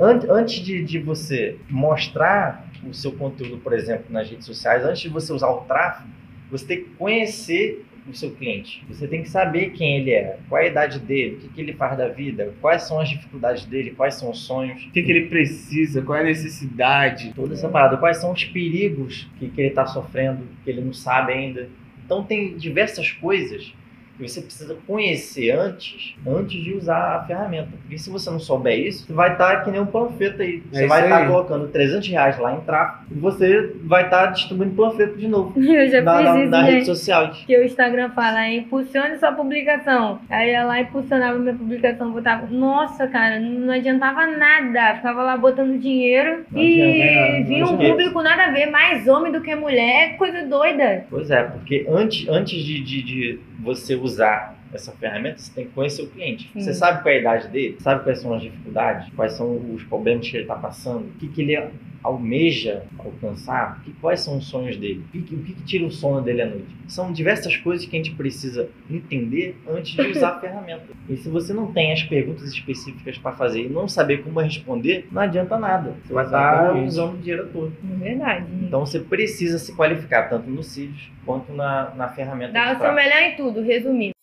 an- antes de, de você mostrar o seu conteúdo, por exemplo, nas redes sociais, antes de você usar o tráfego, você tem que conhecer o seu cliente. Você tem que saber quem ele é, qual é a idade dele, o que, que ele faz da vida, quais são as dificuldades dele, quais são os sonhos. O que, que ele precisa? Qual é a necessidade? toda essa parada. Quais são os perigos que, que ele está sofrendo, que ele não sabe ainda. Então tem diversas coisas você precisa conhecer antes, antes de usar a ferramenta. Porque se você não souber isso, você vai estar que nem um panfleto aí. Você É vai estar aí. colocando 300 reais lá em tráfego e você vai estar distribuindo panfleto de novo Eu já na, fiz na, isso, na gente. rede social. Que o Instagram fala, impulsione sua publicação. Aí ia lá, impulsionava minha publicação, botava. Nossa, cara, não adiantava nada. Ficava lá botando dinheiro Não e não vinha um público nada a ver, mais homem do que mulher, coisa doida. Pois é, porque antes, antes de, de, de você usar usar essa ferramenta, você tem que conhecer o cliente. Sim. Você sabe qual é a idade dele, sabe quais são as dificuldades, quais são os problemas que ele está passando, o que, que ele almeja alcançar, que, quais são os sonhos dele, o que, o que, que tira o sono dele à noite. São diversas coisas que a gente precisa entender antes de usar a ferramenta. E se você não tem as perguntas específicas para fazer e não saber como responder, não adianta nada. Você vai estar usando o dinheiro todo. É verdade. Então você precisa se qualificar tanto nos sítios quanto na, na ferramenta Dá o seu melhor em tudo, resumindo.